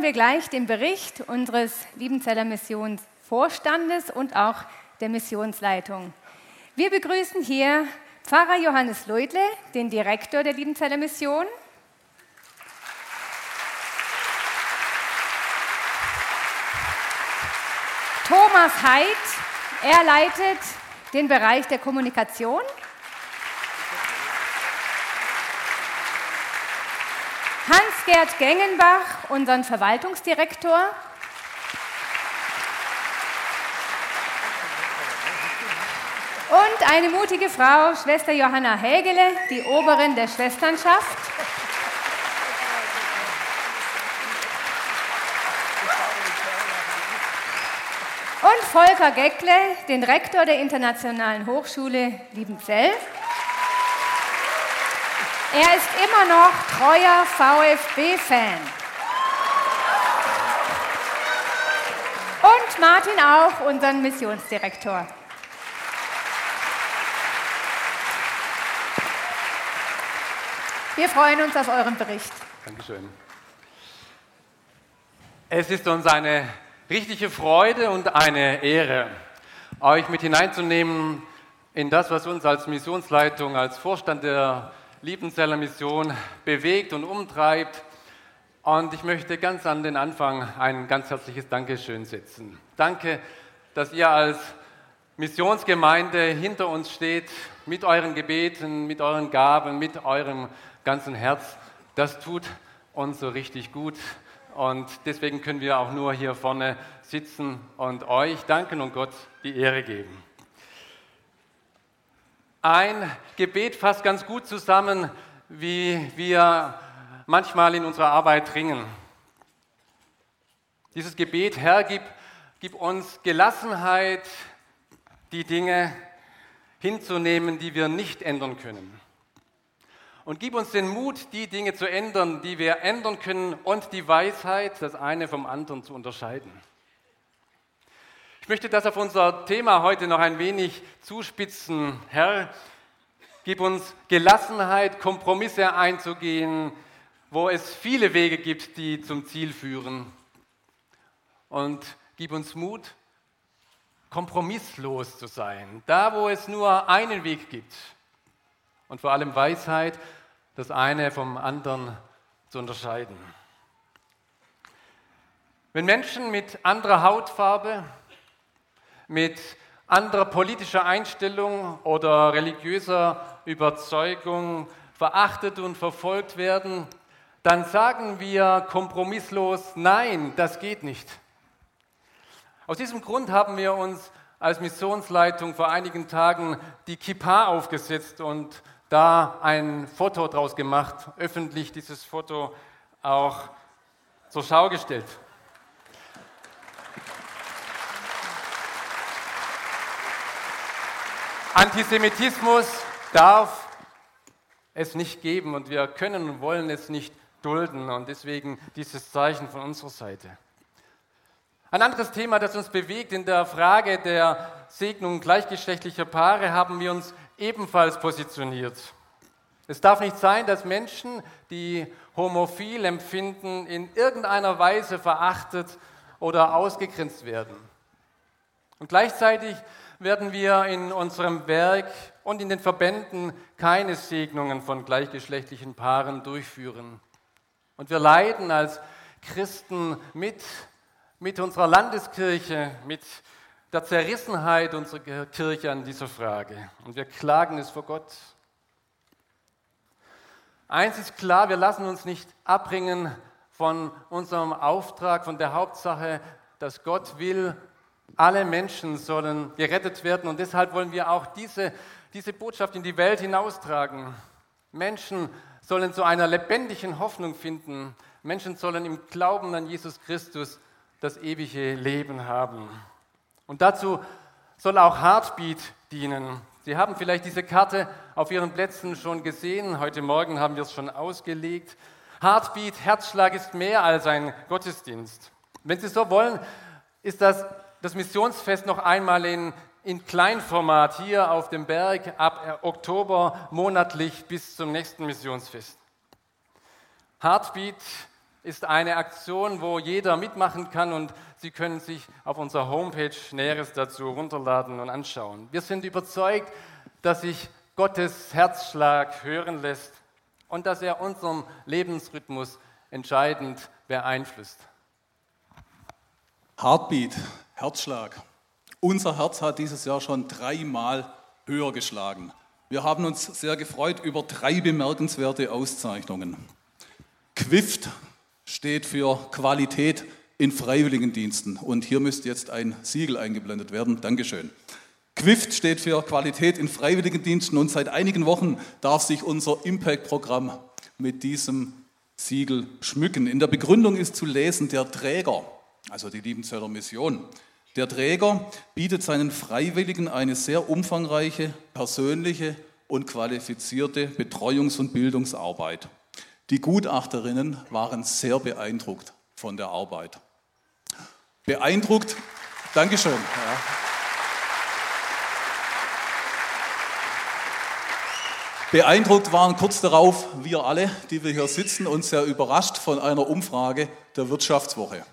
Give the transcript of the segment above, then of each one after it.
Hören wir gleich den Bericht unseres Liebenzeller Missionsvorstandes und auch der Missionsleitung. Wir begrüßen hier Pfarrer Johannes Leudle, den Direktor der Liebenzeller Mission. Thomas Heid, er leitet den Bereich der Kommunikation. Hans-Gerd Gengenbach, unseren Verwaltungsdirektor. Und eine mutige Frau, Schwester Johanna Hägele, die Oberin der Schwesternschaft. Und Volker Geckle, den Rektor der Internationalen Hochschule Liebenzell. Er ist immer noch treuer VfB-Fan. Und Martin auch, unseren Missionsdirektor. Wir freuen uns auf euren Bericht. Dankeschön. Es ist uns eine richtige Freude und eine Ehre, euch mit hineinzunehmen in das, was uns als Missionsleitung, als Vorstand der Liebenzeller Mission bewegt und umtreibt. Und ich möchte ganz an den Anfang ein ganz herzliches Dankeschön setzen. Danke, dass ihr als Missionsgemeinde hinter uns steht, mit euren Gebeten, mit euren Gaben, mit eurem ganzen Herz. Das tut uns so richtig gut. Und deswegen können wir auch nur hier vorne sitzen und euch danken und Gott die Ehre geben. Ein Gebet fasst ganz gut zusammen, wie wir manchmal in unserer Arbeit ringen. Dieses Gebet, Herr, gib, gib uns Gelassenheit, die Dinge hinzunehmen, die wir nicht ändern können. Und gib uns den Mut, die Dinge zu ändern, die wir ändern können und die Weisheit, das eine vom anderen zu unterscheiden. Ich möchte das auf unser Thema heute noch ein wenig zuspitzen. Herr, gib uns Gelassenheit, Kompromisse einzugehen, wo es viele Wege gibt, die zum Ziel führen. Und gib uns Mut, kompromisslos zu sein, da wo es nur einen Weg gibt. Und vor allem Weisheit, das eine vom anderen zu unterscheiden. Wenn Menschen mit anderer Hautfarbe, mit anderer politischer Einstellung oder religiöser Überzeugung verachtet und verfolgt werden, dann sagen wir kompromisslos, nein, das geht nicht. Aus diesem Grund haben wir uns als Missionsleitung vor einigen Tagen die Kippa aufgesetzt und da ein Foto draus gemacht, öffentlich dieses Foto auch zur Schau gestellt. Antisemitismus darf es nicht geben und wir können und wollen es nicht dulden und deswegen dieses Zeichen von unserer Seite. Ein anderes Thema, das uns bewegt in der Frage der Segnung gleichgeschlechtlicher Paare, haben wir uns ebenfalls positioniert. Es darf nicht sein, dass Menschen, die homophil empfinden, in irgendeiner Weise verachtet oder ausgegrenzt werden. Und gleichzeitig werden wir in unserem Werk und in den Verbänden keine Segnungen von gleichgeschlechtlichen Paaren durchführen. Und wir leiden als Christen mit, mit unserer Landeskirche, mit der Zerrissenheit unserer Kirche an dieser Frage. Und wir klagen es vor Gott. Eins ist klar, wir lassen uns nicht abbringen von unserem Auftrag, von der Hauptsache, dass Gott will, alle Menschen sollen gerettet werden und deshalb wollen wir auch diese, diese Botschaft in die Welt hinaustragen. Menschen sollen zu einer lebendigen Hoffnung finden. Menschen sollen im Glauben an Jesus Christus das ewige Leben haben. Und dazu soll auch Heartbeat dienen. Sie haben vielleicht diese Karte auf Ihren Plätzen schon gesehen. Heute Morgen haben wir es schon ausgelegt. Heartbeat, Herzschlag ist mehr als ein Gottesdienst. Wenn Sie so wollen, ist das, das Missionsfest noch einmal in, in Kleinformat hier auf dem Berg ab Oktober monatlich bis zum nächsten Missionsfest. Heartbeat ist eine Aktion, wo jeder mitmachen kann und Sie können sich auf unserer Homepage Näheres dazu runterladen und anschauen. Wir sind überzeugt, dass sich Gottes Herzschlag hören lässt und dass er unseren Lebensrhythmus entscheidend beeinflusst. Heartbeat, Herzschlag. Unser Herz hat dieses Jahr schon dreimal höher geschlagen. Wir haben uns sehr gefreut über drei bemerkenswerte Auszeichnungen. Quift steht für Qualität in Freiwilligendiensten. Und hier müsste jetzt ein Siegel eingeblendet werden. Dankeschön. Quift steht für Qualität in Freiwilligendiensten und seit einigen Wochen darf sich unser Impact-Programm mit diesem Siegel schmücken. In der Begründung ist zu lesen, der Träger, also die Liebenzeller Mission, der Träger bietet seinen Freiwilligen eine sehr umfangreiche, persönliche und qualifizierte Betreuungs- und Bildungsarbeit. Die Gutachterinnen waren sehr beeindruckt von der Arbeit. Beeindruckt, Dankeschön. Ja. Beeindruckt waren kurz darauf wir alle, die wir hier sitzen, und sehr überrascht von einer Umfrage der Wirtschaftswoche.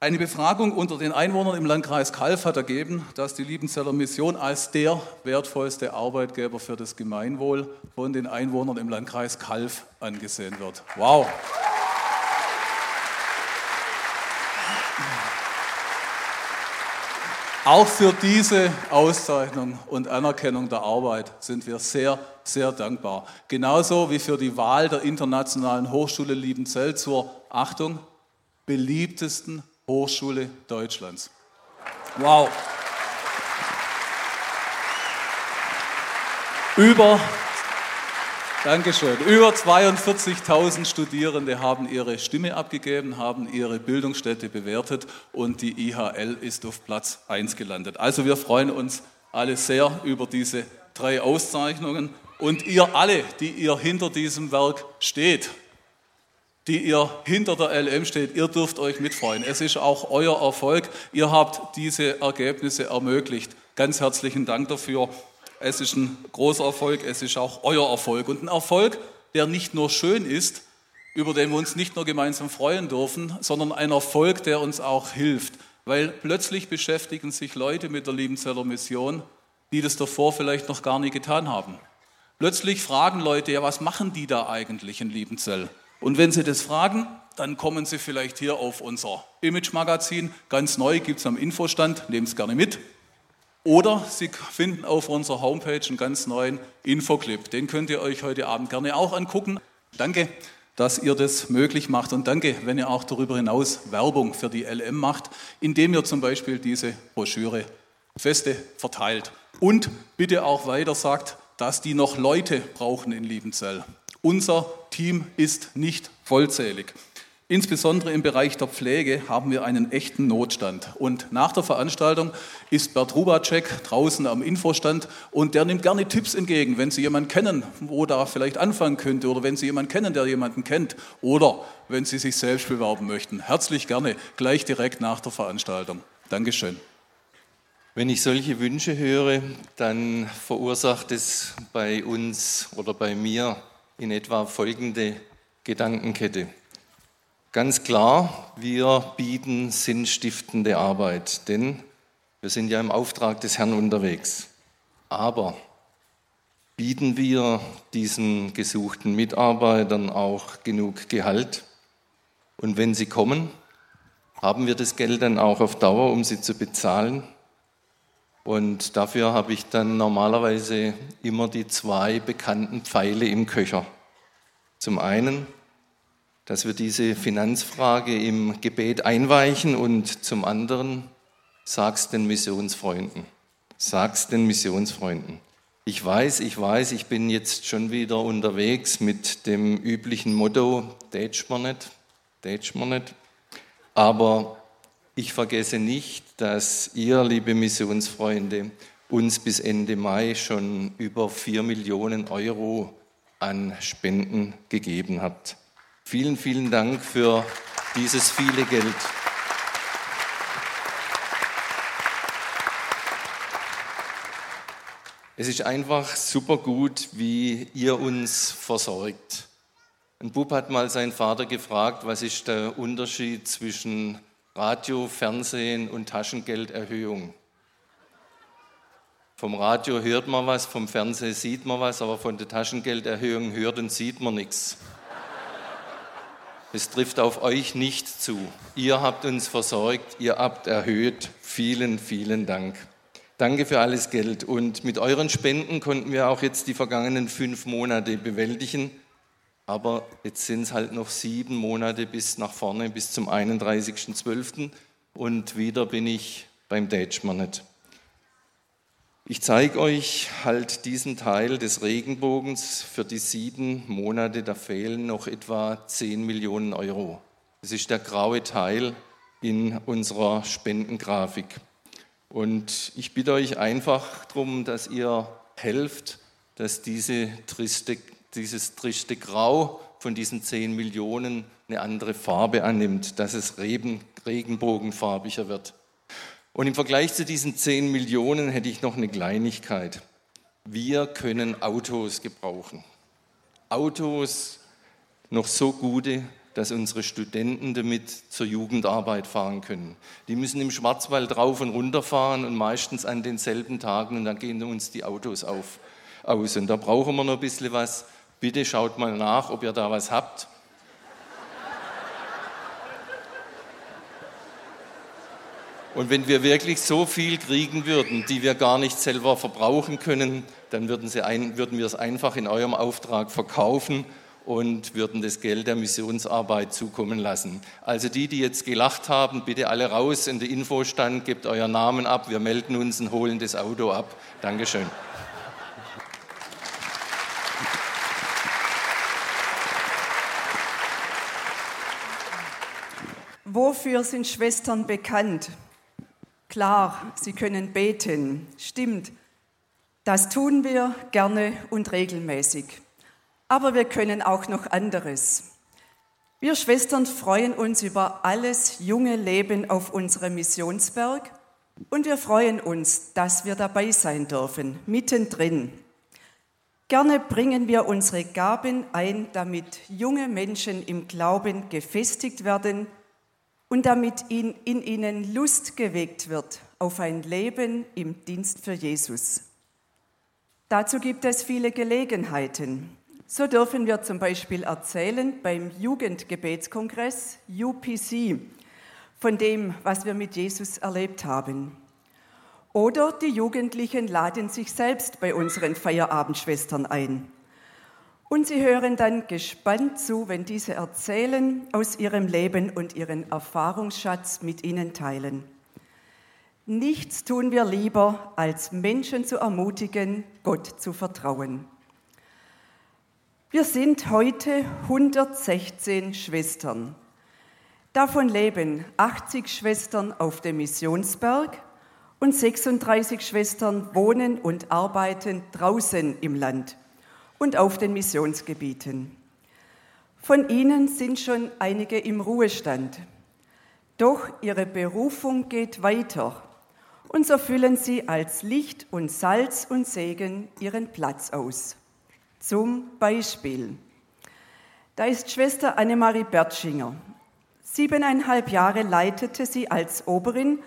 Eine Befragung unter den Einwohnern im Landkreis Kalf hat ergeben, dass die Liebenzeller Mission als der wertvollste Arbeitgeber für das Gemeinwohl von den Einwohnern im Landkreis Kalf angesehen wird. Wow! Auch für diese Auszeichnung und Anerkennung der Arbeit sind wir sehr, sehr dankbar. Genauso wie für die Wahl der Internationalen Hochschule Liebenzell zur Achtung beliebtesten Hochschule Deutschlands. Wow. Über, Dankeschön, über 42.000 Studierende haben ihre Stimme abgegeben, haben ihre Bildungsstätte bewertet und die IHL ist auf Platz 1 gelandet. Also wir freuen uns alle sehr über diese drei Auszeichnungen und ihr alle, die ihr hinter diesem Werk steht, die ihr hinter der LM steht, ihr dürft euch mitfreuen. Es ist auch euer Erfolg. Ihr habt diese Ergebnisse ermöglicht. Ganz herzlichen Dank dafür. Es ist ein großer Erfolg, es ist auch euer Erfolg. Und ein Erfolg, der nicht nur schön ist, über den wir uns nicht nur gemeinsam freuen dürfen, sondern ein Erfolg, der uns auch hilft. Weil plötzlich beschäftigen sich Leute mit der Liebenzeller Mission, die das davor vielleicht noch gar nie getan haben. Plötzlich fragen Leute, ja, was machen die da eigentlich in Liebenzell? Und wenn Sie das fragen, dann kommen Sie vielleicht hier auf unser Image-Magazin. Ganz neu gibt es am Infostand, nehmen Sie gerne mit. Oder Sie finden auf unserer Homepage einen ganz neuen Infoclip. Den könnt ihr euch heute Abend gerne auch angucken. Danke, dass ihr das möglich macht. Und danke, wenn ihr auch darüber hinaus Werbung für die LM macht, indem ihr zum Beispiel diese Broschüre feste verteilt. Und bitte auch weiter sagt, dass die noch Leute brauchen in Liebenzell. Unser Team ist nicht vollzählig. Insbesondere im Bereich der Pflege haben wir einen echten Notstand. Und nach der Veranstaltung ist Bert Rubacek draußen am Infostand und der nimmt gerne Tipps entgegen, wenn Sie jemanden kennen, wo da vielleicht anfangen könnte oder wenn Sie jemanden kennen, der jemanden kennt oder wenn Sie sich selbst bewerben möchten. Herzlich gerne, gleich direkt nach der Veranstaltung. Dankeschön. Wenn ich solche Wünsche höre, dann verursacht es bei uns oder bei mir in etwa folgende Gedankenkette. Ganz klar, wir bieten sinnstiftende Arbeit, denn wir sind ja im Auftrag des Herrn unterwegs. Aber bieten wir diesen gesuchten Mitarbeitern auch genug Gehalt? Und wenn sie kommen, haben wir das Geld dann auch auf Dauer, um sie zu bezahlen? Und dafür habe ich dann normalerweise immer die zwei bekannten Pfeile im Köcher. Zum einen, dass wir diese Finanzfrage im Gebet einweichen und zum anderen, sag's den Missionsfreunden. Sag's den Missionsfreunden. Ich weiß, ich weiß, ich bin jetzt schon wieder unterwegs mit dem üblichen Motto, Dätsch mir nicht, Dätsch mir nicht. Aber ich vergesse nicht, dass ihr, liebe Missionsfreunde, uns bis Ende Mai schon über 4 Millionen Euro an Spenden gegeben habt. Vielen, vielen Dank für dieses viele Geld. Es ist einfach super gut, wie ihr uns versorgt. Ein Bub hat mal seinen Vater gefragt, was ist der Unterschied zwischen Radio, Fernsehen und Taschengelderhöhung. Vom Radio hört man was, vom Fernsehen sieht man was, aber von der Taschengelderhöhung hört und sieht man nichts. Es trifft auf euch nicht zu. Ihr habt uns versorgt, ihr habt erhöht. Vielen, vielen Dank. Danke für alles Geld. Und mit euren Spenden konnten wir auch jetzt die vergangenen fünf Monate bewältigen. Aber jetzt sind es halt noch sieben Monate bis nach vorne, bis zum 31.12. Und wieder bin ich beim Dätschmannet. Ich zeige euch halt diesen Teil des Regenbogens für die sieben Monate. Da fehlen noch etwa 10 Millionen Euro. Das ist der graue Teil in unserer Spendengrafik. Und ich bitte euch einfach darum, dass ihr helft, dass diese triste dieses triste Grau von diesen 10 Millionen eine andere Farbe annimmt, dass es regenbogenfarbiger wird. Und im Vergleich zu diesen 10 Millionen hätte ich noch eine Kleinigkeit. Wir können Autos gebrauchen. Autos noch so gute, dass unsere Studenten damit zur Jugendarbeit fahren können. Die müssen im Schwarzwald rauf und runter fahren und meistens an denselben Tagen und dann gehen uns die Autos auf, aus. Und da brauchen wir noch ein bisschen was Bitte schaut mal nach, ob ihr da was habt. Und wenn wir wirklich so viel kriegen würden, die wir gar nicht selber verbrauchen können, dann würden, ein, würden wir es einfach in eurem Auftrag verkaufen und würden das Geld der Missionsarbeit zukommen lassen. Also die, die jetzt gelacht haben, bitte alle raus in den Infostand, gebt euren Namen ab, wir melden uns und holen das Auto ab. Dankeschön. Wofür sind Schwestern bekannt? Klar, sie können beten, stimmt. Das tun wir gerne und regelmäßig. Aber wir können auch noch anderes. Wir Schwestern freuen uns über alles junge Leben auf unserem Missionsberg und wir freuen uns, dass wir dabei sein dürfen, mittendrin. Gerne bringen wir unsere Gaben ein, damit junge Menschen im Glauben gefestigt werden und damit in, in ihnen Lust geweckt wird auf ein Leben im Dienst für Jesus. Dazu gibt es viele Gelegenheiten. So dürfen wir zum Beispiel erzählen beim Jugendgebetskongress UPC von dem, was wir mit Jesus erlebt haben. Oder die Jugendlichen laden sich selbst bei unseren Feierabendschwestern ein. Und sie hören dann gespannt zu, wenn diese erzählen aus ihrem Leben und ihren Erfahrungsschatz mit ihnen teilen. Nichts tun wir lieber, als Menschen zu ermutigen, Gott zu vertrauen. Wir sind heute 116 Schwestern. Davon leben 80 Schwestern auf dem Missionsberg und 36 Schwestern wohnen und arbeiten draußen im Land und auf den Missionsgebieten. Von ihnen sind schon einige im Ruhestand. Doch ihre Berufung geht weiter und so füllen sie als Licht und Salz und Segen ihren Platz aus. Zum Beispiel, da ist Schwester Annemarie Bertschinger. Siebeneinhalb Jahre leitete sie als Oberin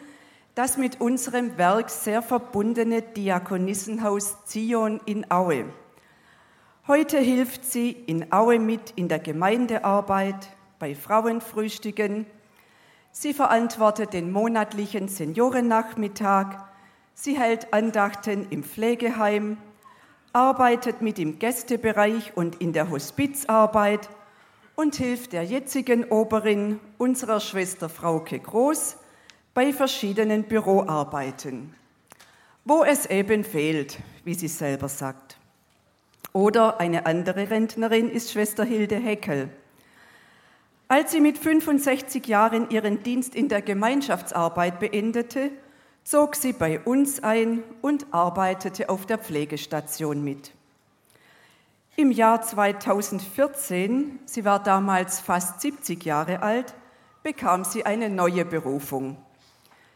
das mit unserem Werk sehr verbundene Diakonissenhaus Zion in Aue. Heute hilft sie in Aue mit in der Gemeindearbeit, bei Frauenfrühstücken. Sie verantwortet den monatlichen Seniorennachmittag. Sie hält Andachten im Pflegeheim, arbeitet mit im Gästebereich und in der Hospizarbeit und hilft der jetzigen Oberin, unserer Schwester Frauke Groß, bei verschiedenen Büroarbeiten. wo es eben fehlt, wie sie selber sagt. Oder eine andere Rentnerin ist Schwester Hilde Heckel. Als sie mit 65 Jahren ihren Dienst in der Gemeinschaftsarbeit beendete, zog sie bei uns ein und arbeitete auf der Pflegestation mit. Im Jahr 2014, sie war damals fast 70 Jahre alt, bekam sie eine neue Berufung.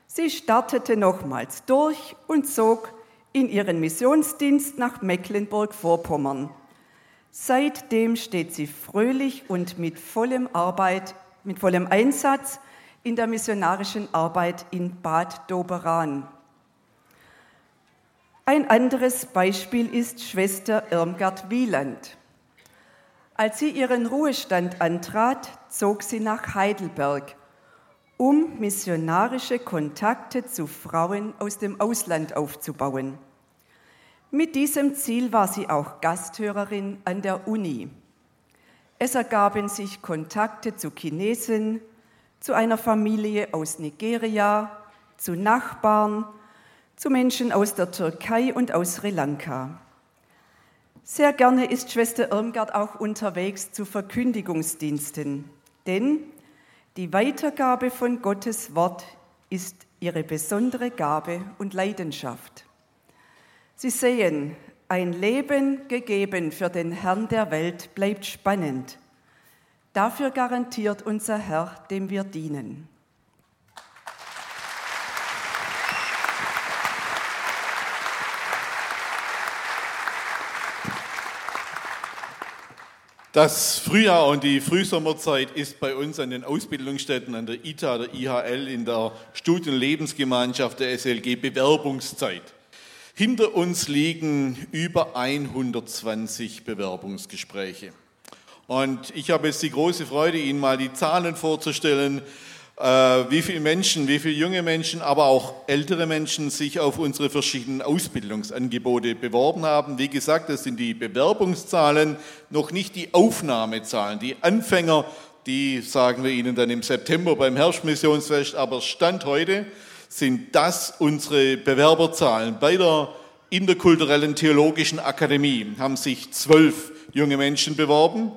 Sie startete nochmals durch und zog in ihren Missionsdienst nach Mecklenburg-Vorpommern. Seitdem steht sie fröhlich und mit vollem Arbeit, mit vollem Einsatz in der missionarischen Arbeit in Bad Doberan. Ein anderes Beispiel ist Schwester Irmgard Wieland. Als sie ihren Ruhestand antrat, zog sie nach Heidelberg, um missionarische Kontakte zu Frauen aus dem Ausland aufzubauen. Mit diesem Ziel war sie auch Gasthörerin an der Uni. Es ergaben sich Kontakte zu Chinesen, zu einer Familie aus Nigeria, zu Nachbarn, zu Menschen aus der Türkei und aus Sri Lanka. Sehr gerne ist Schwester Irmgard auch unterwegs zu Verkündigungsdiensten, denn die Weitergabe von Gottes Wort ist ihre besondere Gabe und Leidenschaft. Sie sehen, ein Leben gegeben für den Herrn der Welt bleibt spannend. Dafür garantiert unser Herr, dem wir dienen. Das Frühjahr und die Frühsommerzeit ist bei uns an den Ausbildungsstätten, an der ITA, der IHL, in der Studienlebensgemeinschaft der SLG Bewerbungszeit. Hinter uns liegen über 120 Bewerbungsgespräche. Und ich habe jetzt die große Freude, Ihnen mal die Zahlen vorzustellen, wie viele Menschen, wie viele junge Menschen, aber auch ältere Menschen sich auf unsere verschiedenen Ausbildungsangebote beworben haben. Wie gesagt, das sind die Bewerbungszahlen, noch nicht die Aufnahmezahlen. Die Anfänger, die sagen wir Ihnen dann im September beim Herbstmissionsfest, aber Stand heute sind das unsere Bewerberzahlen. Bei der Interkulturellen Theologischen Akademie haben sich zwölf junge Menschen beworben.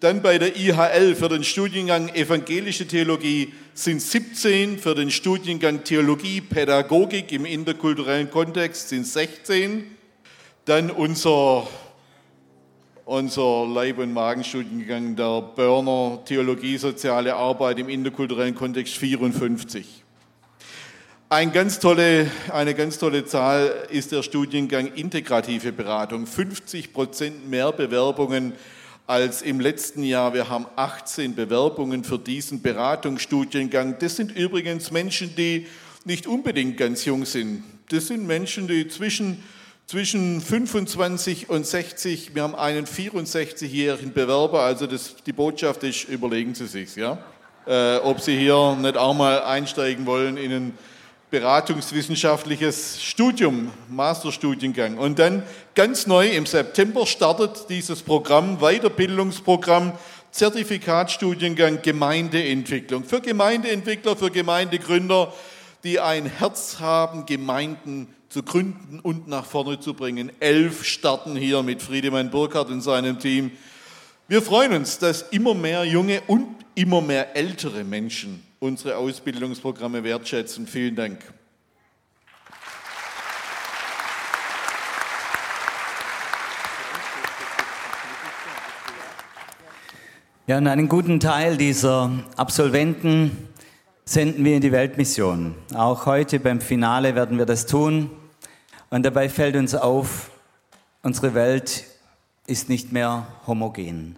Dann bei der IHL für den Studiengang Evangelische Theologie sind 17, für den Studiengang Theologie, Pädagogik im interkulturellen Kontext sind 16. Dann unser, unser Leib- und Magenstudiengang der Börner Theologie, Soziale Arbeit im interkulturellen Kontext 54. Ein ganz tolle, eine ganz tolle Zahl ist der Studiengang Integrative Beratung. 50 Prozent mehr Bewerbungen als im letzten Jahr. Wir haben 18 Bewerbungen für diesen Beratungsstudiengang. Das sind übrigens Menschen, die nicht unbedingt ganz jung sind. Das sind Menschen, die zwischen, zwischen 25 und 60, wir haben einen 64-jährigen Bewerber, also das, die Botschaft ist, überlegen Sie sich, ja? Äh, ob Sie hier nicht auch mal einsteigen wollen in einen beratungswissenschaftliches Studium, Masterstudiengang. Und dann ganz neu im September startet dieses Programm, Weiterbildungsprogramm, Zertifikatstudiengang Gemeindeentwicklung. Für Gemeindeentwickler, für Gemeindegründer, die ein Herz haben, Gemeinden zu gründen und nach vorne zu bringen. Elf starten hier mit Friedemann Burkhardt und seinem Team. Wir freuen uns, dass immer mehr junge und immer mehr ältere Menschen unsere Ausbildungsprogramme wertschätzen. Vielen Dank. Ja, und einen guten Teil dieser Absolventen senden wir in die Weltmission. Auch heute beim Finale werden wir das tun. Und dabei fällt uns auf, unsere Welt ist nicht mehr homogen.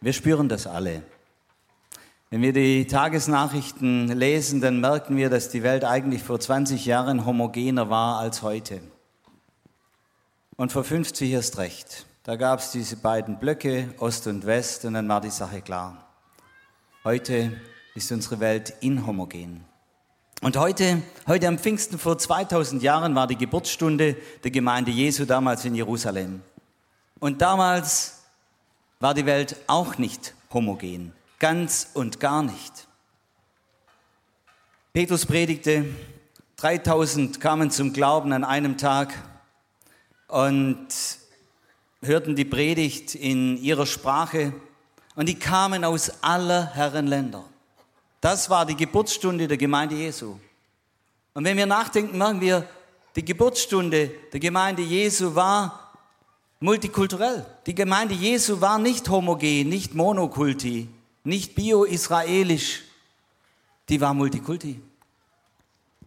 Wir spüren das alle. Wenn wir die Tagesnachrichten lesen, dann merken wir, dass die Welt eigentlich vor 20 Jahren homogener war als heute. Und vor 50 erst recht. Da gab es diese beiden Blöcke, Ost und West, und dann war die Sache klar. Heute ist unsere Welt inhomogen. Und heute, heute am Pfingsten vor 2000 Jahren war die Geburtsstunde der Gemeinde Jesu damals in Jerusalem. Und damals war die Welt auch nicht homogen. Ganz und gar nicht. Petrus predigte, 3000 kamen zum Glauben an einem Tag und hörten die Predigt in ihrer Sprache und die kamen aus aller Herren Länder. Das war die Geburtsstunde der Gemeinde Jesu. Und wenn wir nachdenken, merken wir, die Geburtsstunde der Gemeinde Jesu war multikulturell. Die Gemeinde Jesu war nicht homogen, nicht monokulti, nicht bio-israelisch. Die war multikulti.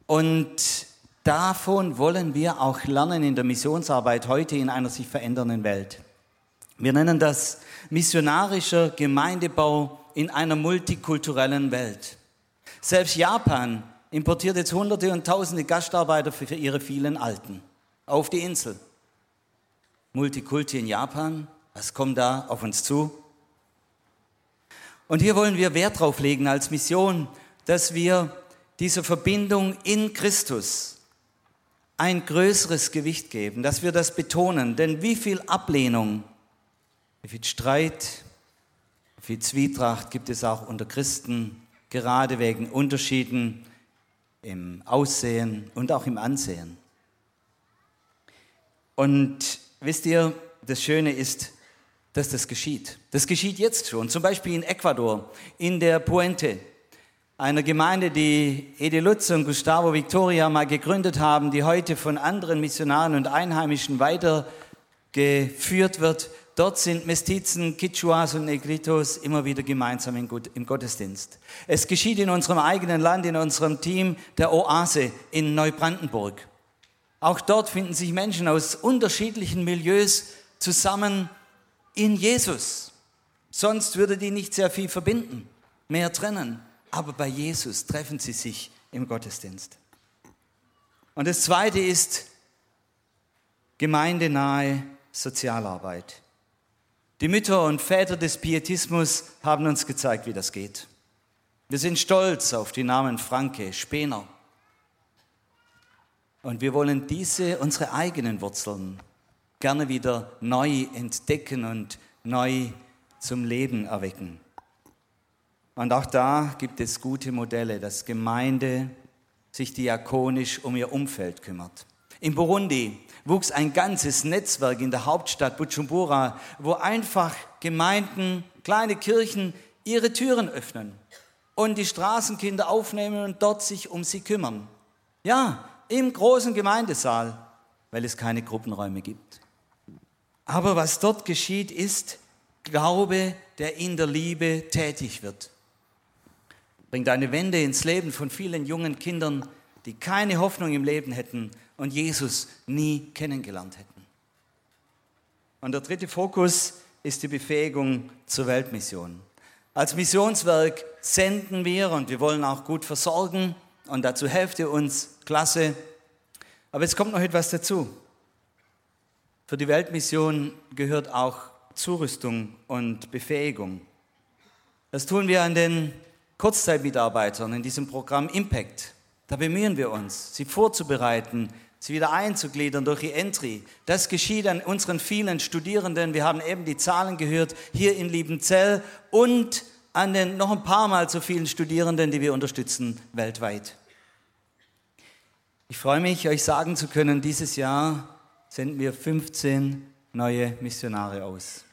Und davon wollen wir auch lernen in der Missionsarbeit heute in einer sich verändernden Welt. Wir nennen das missionarischer Gemeindebau in einer multikulturellen Welt. Selbst Japan importiert jetzt Hunderte und Tausende Gastarbeiter für ihre vielen Alten auf die Insel. Multikulti in Japan, was kommt da auf uns zu? Und hier wollen wir Wert drauf legen als Mission, dass wir dieser Verbindung in Christus ein größeres Gewicht geben, dass wir das betonen. Denn wie viel Ablehnung, wie viel Streit, wie viel Zwietracht gibt es auch unter Christen, gerade wegen Unterschieden im Aussehen und auch im Ansehen. Und wisst ihr, das Schöne ist, dass das geschieht. Das geschieht jetzt schon. Zum Beispiel in Ecuador, in der Puente, einer Gemeinde, die Ede Lutz und Gustavo Victoria mal gegründet haben, die heute von anderen Missionaren und Einheimischen weitergeführt wird. Dort sind Mestizen, Quichuas und Negritos immer wieder gemeinsam im Gottesdienst. Es geschieht in unserem eigenen Land, in unserem Team der Oase in Neubrandenburg. Auch dort finden sich Menschen aus unterschiedlichen Milieus zusammen in Jesus. Sonst würde die nicht sehr viel verbinden, mehr trennen. Aber bei Jesus treffen sie sich im Gottesdienst. Und das Zweite ist gemeindenahe Sozialarbeit. Die Mütter und Väter des Pietismus haben uns gezeigt, wie das geht. Wir sind stolz auf die Namen Franke, Spener. Und wir wollen diese, unsere eigenen Wurzeln, gerne wieder neu entdecken und neu zum Leben erwecken. Und auch da gibt es gute Modelle, dass Gemeinde sich diakonisch um ihr Umfeld kümmert. In Burundi wuchs ein ganzes Netzwerk in der Hauptstadt Bujumbura, wo einfach Gemeinden, kleine Kirchen ihre Türen öffnen und die Straßenkinder aufnehmen und dort sich um sie kümmern. Ja, im großen Gemeindesaal, weil es keine Gruppenräume gibt. Aber was dort geschieht, ist Glaube, der in der Liebe tätig wird. Bringt eine Wende ins Leben von vielen jungen Kindern, die keine Hoffnung im Leben hätten und Jesus nie kennengelernt hätten. Und der dritte Fokus ist die Befähigung zur Weltmission. Als Missionswerk senden wir und wir wollen auch gut versorgen und dazu helft ihr uns, klasse. Aber jetzt kommt noch etwas dazu. Für die Weltmission gehört auch Zurüstung und Befähigung. Das tun wir an den Kurzzeitmitarbeitern in diesem Programm Impact. Da bemühen wir uns, sie vorzubereiten, sie wieder einzugliedern durch die Entry. Das geschieht an unseren vielen Studierenden. Wir haben eben die Zahlen gehört hier in Liebenzell und an den noch ein paar Mal so vielen Studierenden, die wir unterstützen weltweit. Ich freue mich, euch sagen zu können, dieses Jahr senden wir 15 neue Missionare aus.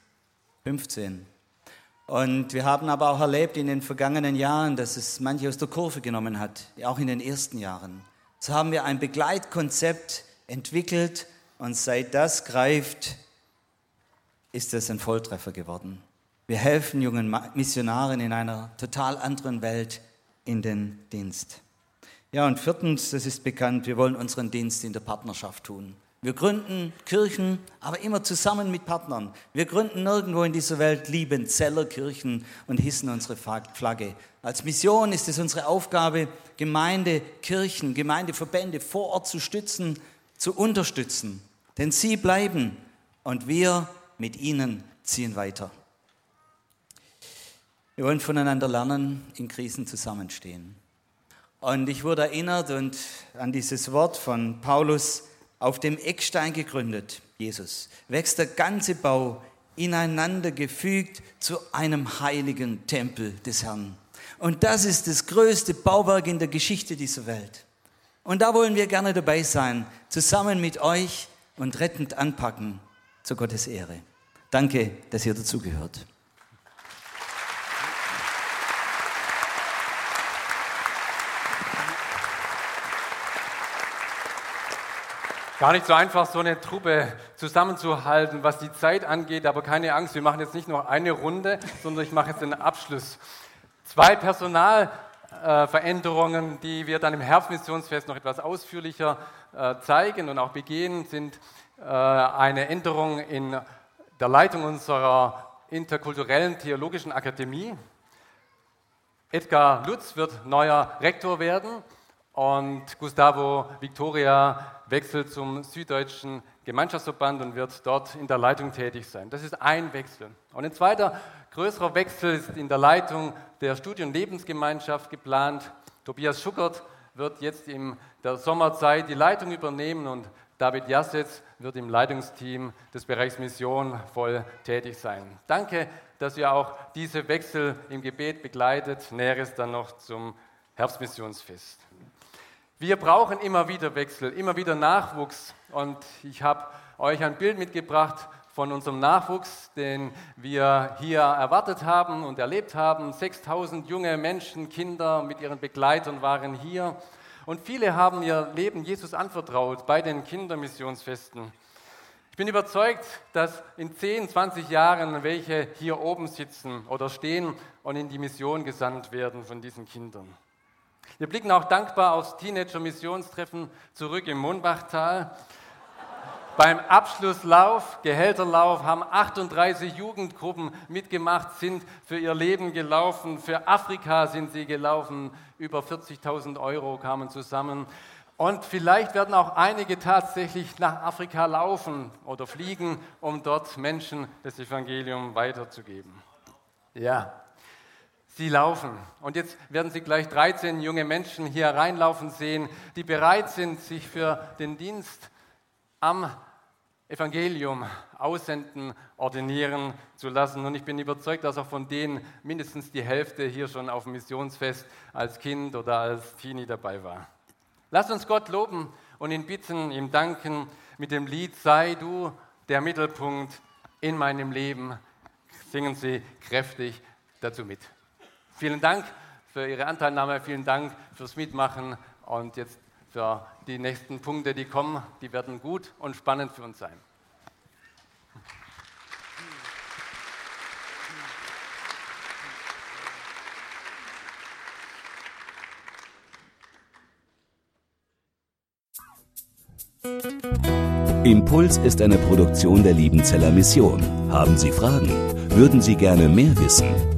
15. Und wir haben aber auch erlebt in den vergangenen Jahren, dass es manche aus der Kurve genommen hat, auch in den ersten Jahren. So haben wir ein Begleitkonzept entwickelt und seit das greift, ist es ein Volltreffer geworden. Wir helfen jungen Missionaren in einer total anderen Welt in den Dienst. Ja, und viertens, das ist bekannt, wir wollen unseren Dienst in der Partnerschaft tun. Wir gründen Kirchen, aber immer zusammen mit Partnern. Wir gründen nirgendwo in dieser Welt Liebenzeller Kirchen und hissen unsere Flagge. Als Mission ist es unsere Aufgabe, Gemeinde, Kirchen, Gemeindeverbände vor Ort zu stützen, zu unterstützen. Denn sie bleiben und wir mit ihnen ziehen weiter. Wir wollen voneinander lernen, in Krisen zusammenstehen. Und ich wurde erinnert und an dieses Wort von Paulus, auf dem Eckstein gegründet, Jesus, wächst der ganze Bau ineinander gefügt zu einem heiligen Tempel des Herrn. Und das ist das größte Bauwerk in der Geschichte dieser Welt. Und da wollen wir gerne dabei sein, zusammen mit euch und rettend anpacken zu Gottes Ehre. Danke, dass ihr dazugehört. Gar nicht so einfach, so eine Truppe zusammenzuhalten, was die Zeit angeht, aber keine Angst, wir machen jetzt nicht noch eine Runde, sondern ich mache jetzt den Abschluss. Zwei Personalveränderungen, die wir dann im Herbstmissionsfest noch etwas ausführlicher äh, zeigen und auch begehen, sind äh, eine Änderung in der Leitung unserer interkulturellen theologischen Akademie. Edgar Lutz wird neuer Rektor werden und Gustavo Victoria wechselt zum Süddeutschen Gemeinschaftsverband und wird dort in der Leitung tätig sein. Das ist ein Wechsel. Und ein zweiter größerer Wechsel ist in der Leitung der Studien- und Lebensgemeinschaft geplant. Tobias Schuckert wird jetzt in der Sommerzeit die Leitung übernehmen und David Jassetz wird im Leitungsteam des Bereichs Mission voll tätig sein. Danke, dass ihr auch diese Wechsel im Gebet begleitet. Näheres dann noch zum Herbstmissionsfest. Wir brauchen immer wieder Wechsel, immer wieder Nachwuchs. Und ich habe euch ein Bild mitgebracht von unserem Nachwuchs, den wir hier erwartet haben und erlebt haben. 6000 junge Menschen, Kinder mit ihren Begleitern waren hier. Und viele haben ihr Leben Jesus anvertraut bei den Kindermissionsfesten. Ich bin überzeugt, dass in 10, 20 Jahren welche hier oben sitzen oder stehen und in die Mission gesandt werden von diesen Kindern. Wir blicken auch dankbar aufs Teenager-Missionstreffen zurück im Monbachtal. Beim Abschlusslauf, Gehälterlauf, haben 38 Jugendgruppen mitgemacht, sind für ihr Leben gelaufen. Für Afrika sind sie gelaufen. Über 40.000 Euro kamen zusammen. Und vielleicht werden auch einige tatsächlich nach Afrika laufen oder fliegen, um dort Menschen das Evangelium weiterzugeben. Ja, Sie laufen. Und jetzt werden Sie gleich 13 junge Menschen hier reinlaufen sehen, die bereit sind, sich für den Dienst am Evangelium aussenden, ordinieren zu lassen. Und ich bin überzeugt, dass auch von denen mindestens die Hälfte hier schon auf dem Missionsfest als Kind oder als Teenie dabei war. Lass uns Gott loben und ihn bitten, ihm danken mit dem Lied Sei du der Mittelpunkt in meinem Leben. Singen Sie kräftig dazu mit. Vielen Dank für Ihre Anteilnahme, vielen Dank fürs Mitmachen und jetzt für die nächsten Punkte, die kommen, die werden gut und spannend für uns sein. Impuls ist eine Produktion der Liebenzeller Mission. Haben Sie Fragen? Würden Sie gerne mehr wissen?